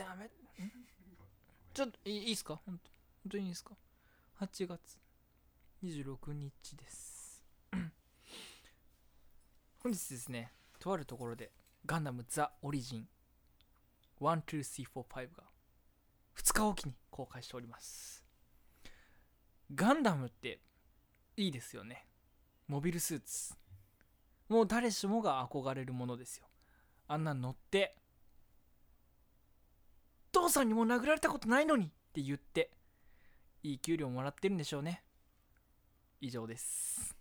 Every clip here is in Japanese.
ダメ。ちょっといいいいっすか？本当本当にいいですか？8月26日です。本日ですねとあるところでガンダムザ・オリジン12345が2日おきに公開しております。ガンダムっていいですよね。モビルスーツ。もう誰しもが憧れるものですよ。あんな乗って父さんにも殴られたことないのにって言っていい給料もらってるんでしょうね。以上です。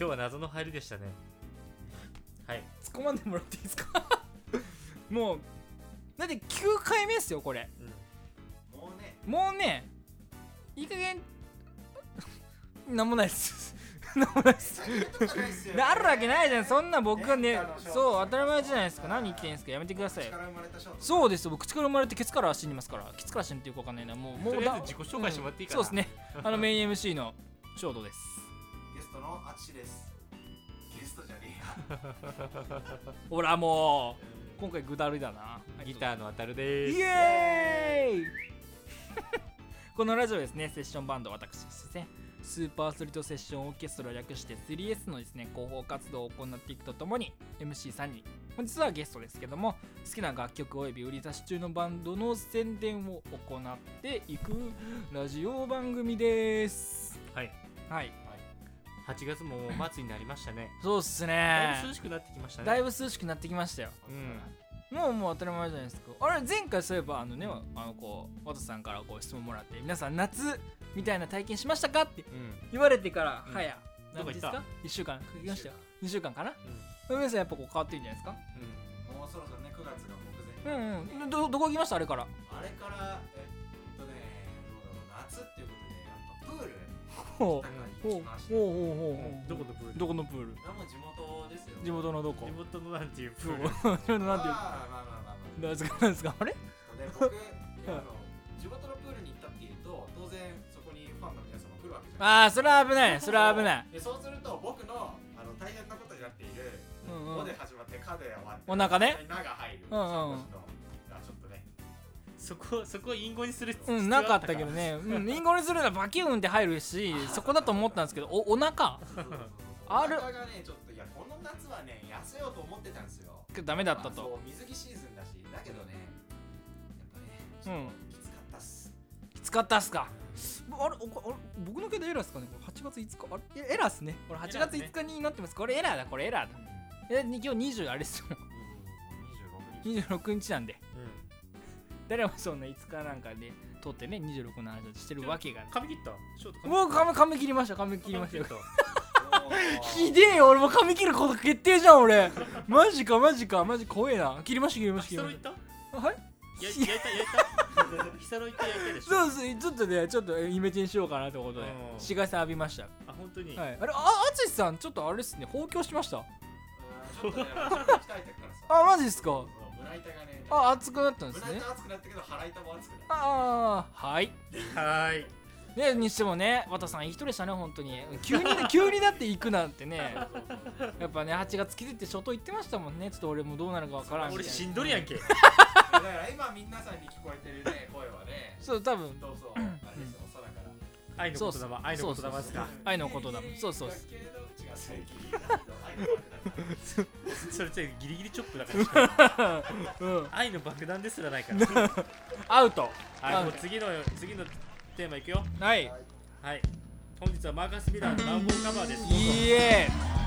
今日は謎の入りでしたね。はい。突っ込まんでもらっていいですか？もうだって9回目ですよこれ。もうねもうねいい加減 なんもないっす。なんもないっす。あるわけないじゃん。そんな僕がねそう当たり前じゃないですか。何言ってんすか。やめてください。そうですよ。僕口から生まれてケツから死にますから。ケツから死ぬっていうかわかんないな。もうもうだず自己紹介してもらっていいかな。うんそうですね。あのメイン MC のショートです。ゲストのあつしです。ゲストじゃねえよほらもう今回ぐだるだな。ギターのあたるでーす。イエーイ！このラジオですねセッションバンド私ですね。スーパーストリートセッションオーケストラ略して 3S のですね広報活動を行っていくとともに MC3 人本日はゲストですけども好きな楽曲および売り出し中のバンドの宣伝を行っていくラジオ番組です。はい。はい8月ももう末になりましたね。そうっすだいねぶ涼しくなってきましたね。だいぶ涼しくなってきましたよ。うん。もうもう当たり前じゃないですか。あれ前回そういえばあのねあのこうワトさんからこう質問もらって皆さん夏みたいな体験しましたかってうん。言われてからうん。早どこ行った？何日ですか？1週間。かけましたよ2週間かな？皆さんやっぱこう変わってるんじゃないですか？うん。もうそろそろね9月が目前。うんうん。どどこ行きました？あれから。あれからえっとねどうだろう。夏っていうほ高う。ほうほうほうどこのプール？どこのプール？あもう地元ですよ地元のどこ？地元のなんていうプそうール？地元 なんていうまあまあまあまあまあなんですかなんですかあれ地元のプールに行ったっていうと当然そこにファンの皆様来るわけじゃない。ああそれは危ない。それは危ない。でそうすると僕のあの大変なことになっているうんうん「お」で始まって「か」で終わってお腹ね「な」が入る。うんうんそこそこを隠語にする必要うんなかったけどね。うんインゴにするのはバキューンって入るし そこだと思ったんですけどおお腹？あるお腹がねちょっといやこの夏はね痩せようと思ってたんですよ。ダメだったまあそとう水着シーズンだしだけどねやっぱねちうん。きつかったっす。きつかったっすか。あれおこあれ僕の携帯エラーっすかね？これ8月5日？あれえエラーっすね。これ8月5日になってます。これエラーだこれエラーだ。え今日20あれっすよ。26日。26日なんで。う誰もそんな5日なんかで撮ってね26の話をしてるわけが。ないん髪切った？ショート髪もう髪髪切りました髪切りましたよ。ひでえよ俺も髪切ること決定じゃん俺。マジかマジかマジ怖えな。切りました切りました切りました。はい？や焼いた焼いた？ヒサロ行った焼いたでしょ。そうそうちょっとねちょっとイメチェンしようかなということで。うん。紫外線浴びました。あ本当に？はい。あれあ淳さんちょっとあれっすね放狂しました？あマジっすか？板がねあ熱くなったんですね。熱くなったけど腹板も熱くなった。ああはい。はーい。ねにしてもね綿さんいい人でしたね本当に。急に 急にだって行くなんてね。そうそうそうやっぱね8月気づいて初頭行ってましたもんね。ちょっと俺もどうなるかわからん俺しんどりやんけ。だから今皆さんに聞こえてるね声はね。そう多分。そうそうあれですよ空から。愛の言霊愛の言霊ですか。愛の言霊そうそうだけど違うそれってギリギリチョップだから。うん愛の爆弾ですらないから。アウト。はいもう次の次のテーマいくよ。はい。はい。本日はマーカス・ミラーのマンボウカバーです。どうぞ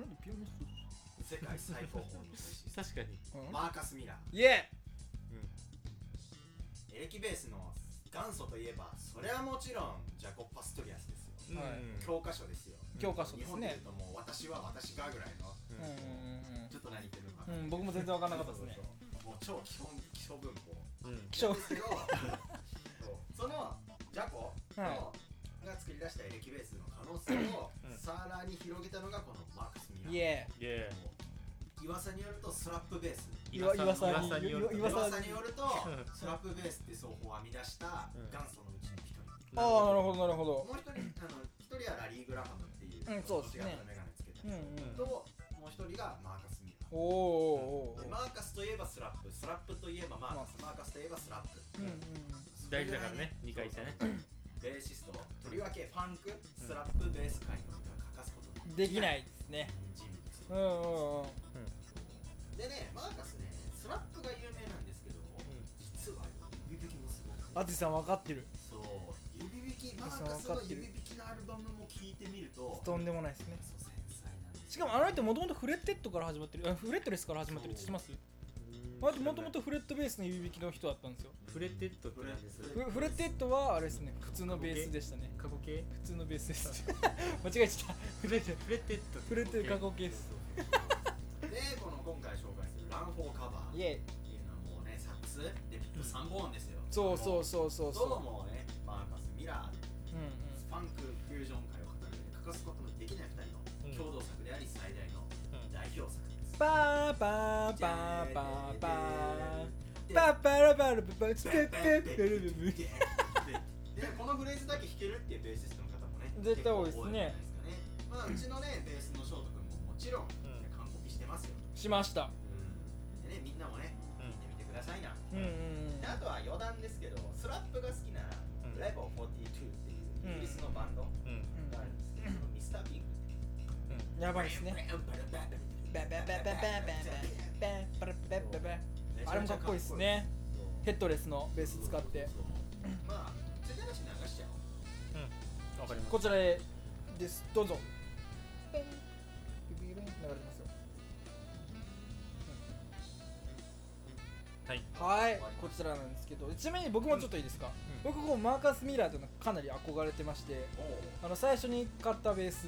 いいえ世界最高峰のベーシスト確かに。うん？マーカス・ミラー。イエエレキベースの元祖といえばそれはもちろんジャコ・パストリアスですよ。教科書ですよ。教科書日ですね。本で言うともう私は私がぐらいのうんうんちょっと何言ってるのか。うんうん僕も全然分かんなかったですね。もう超基本基礎文法。うん。気象ですけどそう。そのジャコの、はが作り出したエレキベースの可能性をうんさらに広げたのがこのマーカス・ミラー。イエイエもう岩佐によるとスラップベース。岩岩佐に。岩佐によるとね。岩岩佐佐によるとうんスラップベースって奏法を編み出したうん元祖のうちの一人。ーああなるほどなるほど。もう一人あの一人はラリー・グラハムっていううんそうですね。メガネつけたうんうん。もう一人がマーカス・ミラー。おおおーおー。でマーカスといえばスラップ。スラップといえばマーカス。マーカスといえばスラップ。うんうん大事だからね二回言ったねベーシスト。とりわけファンク。スラップベース界におできないですね。人うんうんうん。物でねマーカスねスラップが有名なんですけど実は指弾きもすごい淳さん分かってる。そう。指弾きマーカスの指弾きのアルバムも聴いてみるととんでもないですね。そう繊細なんですしかもあの人もともとフレッテッドから始まってる。あフレットレスから始まってるって知ってます？もともとフレットベースの指弾きの人だったんですよ。フレテッドってなんですフフフレッテッドはあれですね普通のベースでしたね。過去形？普通のベースです。間違えちゃった。フレットフレテッド。フレット過去形です。でこの今回紹介するランフォーカバー。っイエイ。ていうのはもうねサックスでピップ3本ですよ。そうそうそうそうどそう。もねマーカス・ミラーう、うんうん、ファンクフュージョン界を語る上で欠かすことのできない2人の共同作であり最大の代表作パーパーパーパーパーパーパラパラパパチペッペッペルブブでこのフレーズだけ弾けるっていうベーシストの方もね絶対多いですね結構多いんじゃないですかねまあうちのねベースのショート君ももちろん、ん完コピしてますよ、しましたでねみんなもねうん聞いてみてくださいな、うんうんであとは余談ですけどスラップが好きなら、んレボ42っていうイギリスのバンドうんがあるんですけど、ミスターピンクっていうやばいですねあれもかっこいいですねヘッドレスのベース使ってまあ流しちゃおうかりますこちらですどうぞ流れますよはいはいこちらなんですけどちなみに僕もちょっといいですか、僕マーカス・ミラーというのかなり憧れてましてあの最初に買ったベース、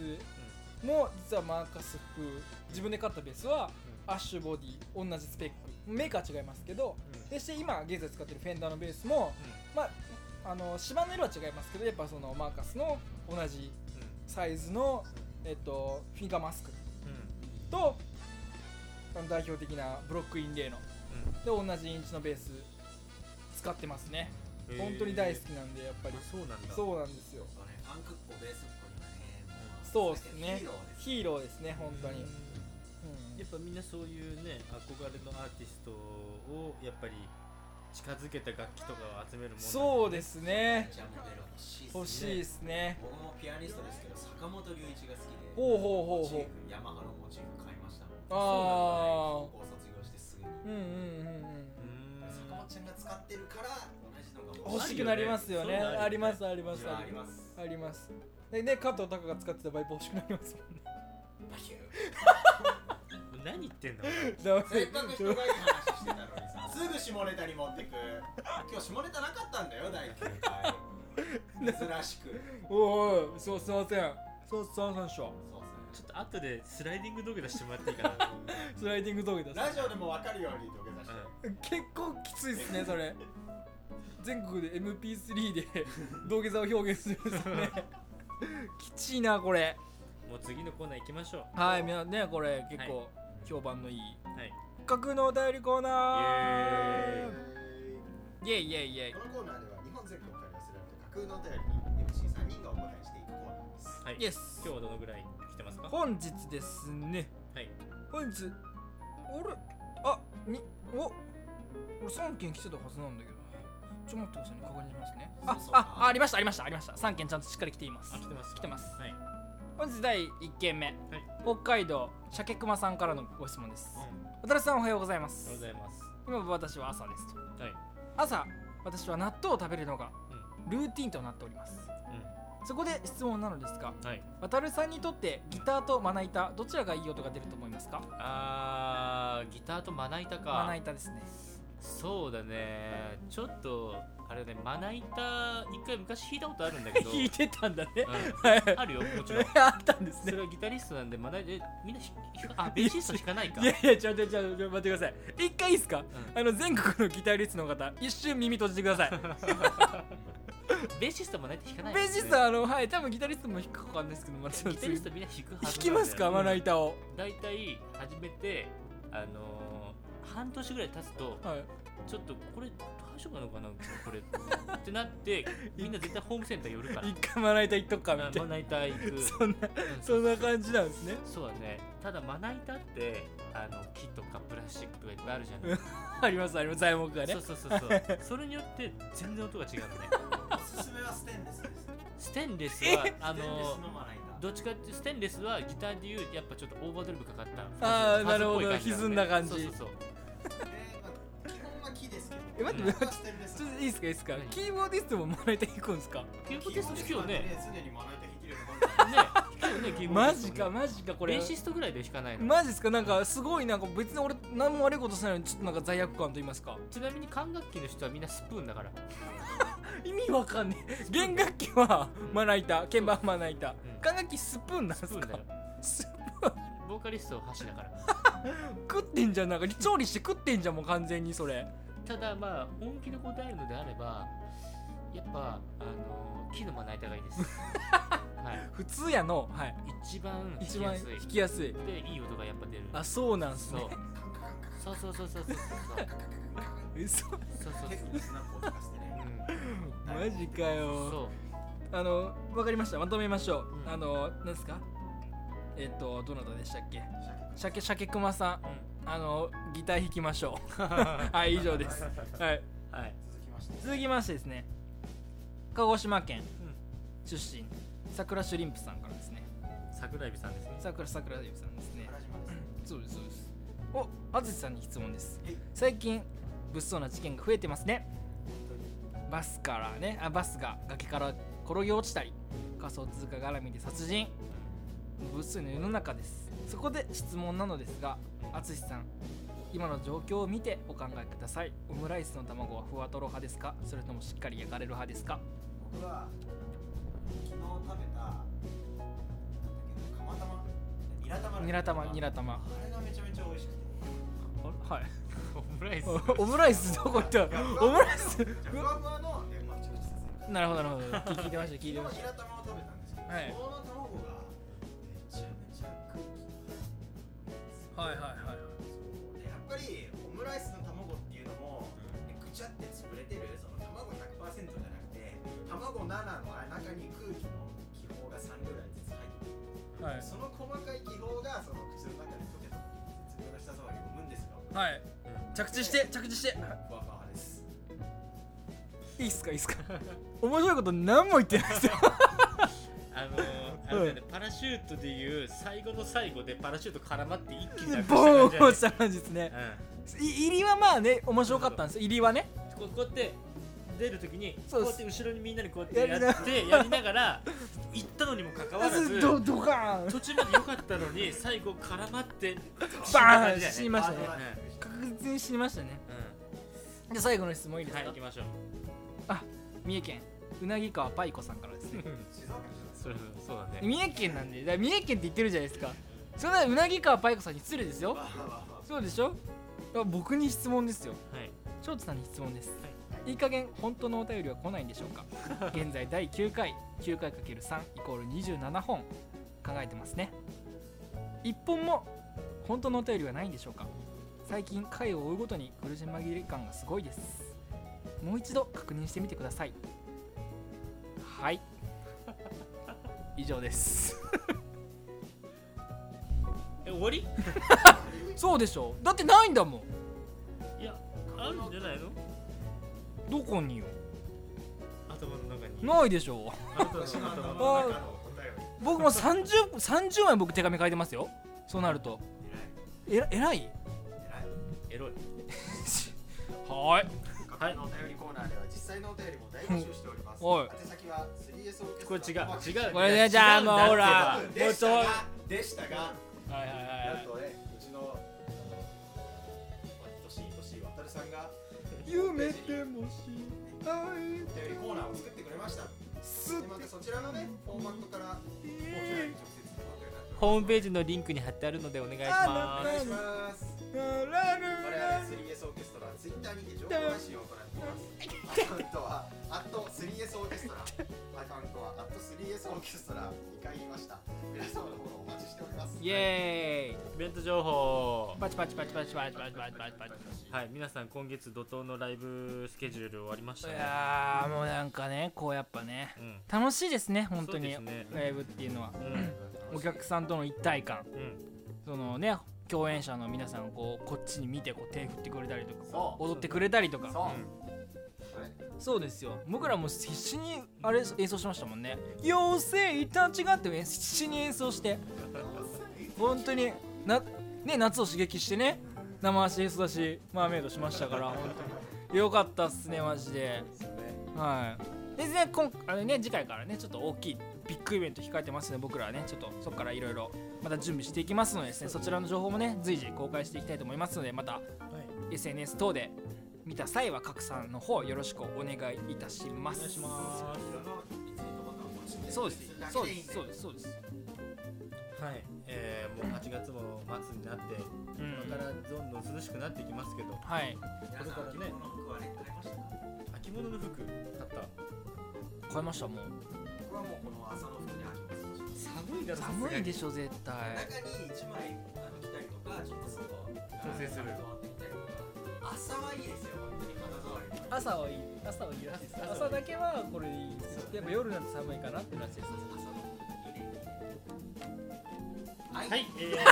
も実はマーカス風自分で買ったベースはアッシュボディ同じスペック。メーカー違いますけどでして今現在使ってるフェンダーのベースもまああの芝の色は違いますけどやっぱそのマーカスの同じサイズの、えっと、フィンガーマスクとあの代表的なブロックインレイので同じインチのベース使ってますね。本当に大好きなんでやっぱり。そうなんだ。そうなんですよ。そうねファンクっ子ベースっそうですね。ヒーローですね本当に、うん。やっぱみんなそういうね憧れのアーティストをやっぱり近づけた楽器とかを集めるもんそうですね。欲しいですね。僕もピアニストですけど坂本龍一が好きで。ほうほうほうほう。モチーフヤマハのモチーフ買いました。もんあ高校卒業してすぐに。うんうんうんうんうん。坂本ちゃんが使ってるから同じのが欲しくなりますよね。ありますありますああります。ありますでね加藤隆が使ってたバイプ欲しくなりますもんね。バキュー何言ってんだだせっかく人がいい話してたのにさ。すぐ下ネタに持ってく。今日下ネタなかったんだよ第9回。珍しく。おいそうすいません。そうすいませんでした。そうちょっと後でスライディング土下座してもらっていいかな。スライディング道具だっすねラジオでも分かるように土下座して。結構きついっすねそれ。全国で MP3 で土下座を表現するんですね きちいなこれ。もう次のコーナー行きましょう。はいみんなねこれ結構評判のいい。はい。架空のお便りコーナイー。イエイ。イエイイエイ。このコーナーでは日本全国から寄せられた架空のお便りに MC3 人がお答えしていくコーナーです。はい。イエス今日はどのぐらい来てますか？本日ですね。はい。本日俺あにお？俺3件来てたはずなんだけどちょっと待ってくださいね。確認しますね。あありましたありましたありました。3件ちゃんとしっかり来ています。あ来てます。来てます。はい。本日第1件目、北海道鮭熊さんからのご質問です。お渡辺さんおはようございまはようすございます。今私は朝です。とはい。朝私は納豆を食べるのがルーティンとなっております。そこで質問なのですがはい。渡るさんにとってギターとまな板どちらがいい音が出ると思いますか？あーギターとまな板か。まな板ですねそうだね。ちょっとあれねまな板一回昔弾いたことあるんだけど。弾いてたんだね。うん。はい。あるよもちろん。あったんですね。それはギタリストなんでまなえみんなあベーシスト弾かないか。いやいやちょちょ待ってください。一回いいですか、うあの全国のギタリストの方一瞬耳閉じてください。ベーシストまな板弾かないベーシストはあのはい多分ギタリストも弾くかわかんないですけどまギタリストみんな弾くはず弾きますかまな板を。大体始めてあのー、半年ぐらい経つとはい。ちょっとこれ大丈夫なのかなこれ。ってなって みんな絶対ホームセンター寄るから。一回まな板いっとくかみたいな。まな板行く。そんなうんそんな感じなんですね。そうだね。ただまな板ってあの木とかプラスチックとかいっぱいあるじゃない。ありますあります材木がね。そうそうそうそう。それによって全然音が違うのね。おすすめはステンレスです。ステンレスはあステンレのスのまな板どっちかっていうとステンレスはギターでいうやっぱちょっとオーバードライブかかったあーファズっぽいなるほど歪んだ感じ。そうそうそう。えーまあ基本は木ですけど。え待ってちょっといいですかいいですか。何キーボーディストもまな板弾くんですか？キーボーディスト弾くよね。すでにまな板弾けるようになったねねキーボーマディストジかマジかこれ。ベーシストぐらいで弾かないの。マジっすか？なんかすごいなんか別に俺何も悪いことしないのにちょっとなんか罪悪感と言いますか。ちなみに管楽器の人はみんなスプーンだから。意味わかんねえ。弦楽器はまな板鍵盤まな板。うん。管楽器スプーンなんすか？スプーンボーカリストは箸だから。食ってんじゃんなんか。調理して食ってんじゃんもう完全にそれ。ただまあ本気で答えるのであればやっぱあの木のまな板がいいです。はい。普通やの。はい。一番弾一番きやすい。弾きやすい。でいい音がやっぱ出る。あそうなんすそう。ねそうそうそうそうそう嘘そうそう。そう結構スナップを聞かせてねマジかよ。そう。あのわかりました。まとめましょう、うん。あの何ですか？えっとどなたでしたっけ？鮭。鮭熊さん。あのギター弾きましょう。はい以上です。はい。はい。続きまして。続きましてですね鹿児島県出身桜シュリンプさんからですね。桜エビさんですね。桜桜シュリンプさんですね。そうですそうです。お淳さんに質問です。はい。最近物騒な事件が増えてますね。バスからねあバスが崖から転げ落ちたり仮想通貨絡みで殺人。物騒な世の中です。そこで質問なのですが淳さん今の状況を見てお考えください。オムライスの卵はふわとろ派ですか？それともしっかり焼かれる派ですか？僕は昨日食べたなんだっけ釜玉？ニラ玉ニラ玉。ニラ玉。あれがめちゃめちゃ美味しくて。はい。オムライス。おオムライスどこ行った？オムライス。ふわふわのなるほどなるほど。聞いてました聞いてましニラ玉を食べたんですけど、はい。その卵がはい。着地して着地して。ふわふわ派です。いいっすかいいっすか。面白いこと何も言ってないですよ。あのーあれだよね パラシュートでいう最後の最後でパラシュート絡まって一気にボーンした感じですね。うん。い入りはまあね面白かったんですよ。入りはね。こうこうやって出るときにこそうやって後ろにみんなにこうやってやってやりながら。行ったのにもかかわらずドドカーン途中まで良かったのに最後絡まってバーンにましたねあの確実に死にましたね。うん。じゃあ最後の質問いいですか、はい行きましょう。三重県。うなぎ川パイコさんからですね。それそうだね。三重県なんでだから三重県って言ってるじゃないですか。そんなうなぎ川パイコさんに失礼ですよ。そうでしょ？あ僕に質問ですよ。はい。翔太さんに質問です、い、い加減本当のお便りは来ないんでしょうか？現在第9回。9回 ×3 イコール27本考えてますね。1本も本当のお便りはないんでしょうか？最近回を追うごとに苦し紛れ感がすごいです。もう一度確認してみてください。はい。以上です。え終わり？そうでしょ。だってないんだもん。いやあるんじゃないの？どこによ？頭の中に。ないでしょ。僕も 30, 30枚僕手紙書いてますよ。そうなると。えらい？エロい。はーい。かはいのお便りコーナーでは実際のお便りも大募集しております。おい。宛先は 3S オーケこれ違う。違う。これねじゃあもうほらでしたがでしたがはいはいはいなんとねうちのあのとしとしわたるさんが夢でもしお便りコーナーを作ってくれました。でまたそちらのねフォーマットからこちらに直接ホームページのリンクに貼ってあるのでお願いしおま願いします。我々 3S オーケストラツイッターにて情報発信を行っています。アカウントは @3S オーケストラ。アカウントは @3S オーケストラ。2回言いました。皆様のフォローお待ちしております。イエーイすイベント情報パチパチパチパチパチパチパチパチパチはい皆さん今月怒涛のライブスケジュール終わりましたいねやーもうなんかねこうやっぱねうん楽しいですね本当にそうですねライブっていうのはうんお客さんとの一体感うんそのね共演者の皆さんこうこっちに見てこう手振ってくれたりとか踊ってくれたりとか。そう。ですよ。僕らも必死にあれ演奏しましたもんね。妖精たちがって必死に演奏して。本当になね夏を刺激してね。生足演奏だしマーメイドしましたから本当に。よかったっすねマジで。はい。でね今あのね次回からねちょっと大きいビッグイベント控えてますので僕らはね。ちょっとそこからいろいろまた準備していきますのでですねそちらの情報もね随時公開していきたいと思いますのでまた SNS 等で見た際は拡散の方よろしくお願いいたします。お願いします。そうです。そうです。そうです。そうです。はい。えー、もう8月も末になってうん。今からどんどん涼しくなってきますけどはい。これからね。秋物の服買った。買いましたもう僕はもうこの朝の服に秋物寒いだろ寒いでしょ絶対中に1枚あの着たりとかちょっと外調整する朝はいい。ですよ本当に肌触りも朝はいい朝はいいらしいです。朝朝だけはこれいいですやっぱ夜なんて寒いかなってらしいです朝の服いいねいいねはい、はい、え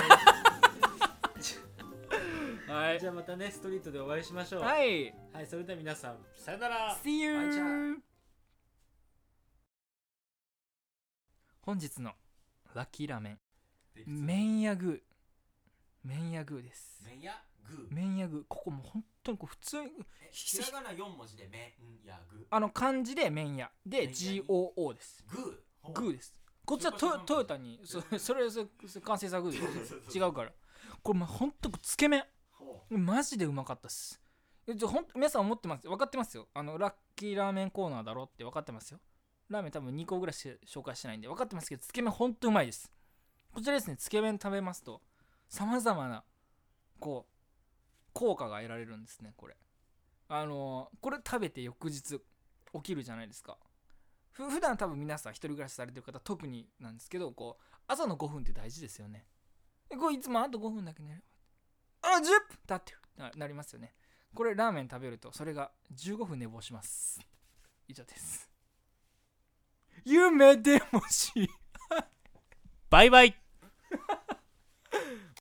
はー、じゃあまたねストリートでお会いしましょう。はい。はい、それでは皆さんさよなら。See you 本日のラッキーラーメン。で麺屋グー麺屋グーです。麺やグー麺屋グーここもう本当にこう普通にえひらがな4文字で麺やグーあの漢字で麺屋。で GOO ですグーグーです。こっちはトヨトヨタにそそれそれ完成作で違うから。これもうほんとつけ麺。ほマジでうまかったっす。えじゃほん皆さん思ってます？分かってますよ。あのラッキーラーメンコーナーだろって分かってますよラーメン多分2個ぐらいしか紹介してないんで分かってますけどつけ麺ほんとうまいです。こちらですねつけ麺食べますとさまざまなこう効果が得られるんですねこれ。あのーこれ食べて翌日起きるじゃないですか。ふ普段多分皆さん一人暮らしされてる方特になんですけどこう朝の5分って大事ですよね。こういつもあと5分だけ寝る。あ10分経ってななりますよね。これラーメン食べるとそれが15分寝坊します。以上です。夢でもし。バイバイ。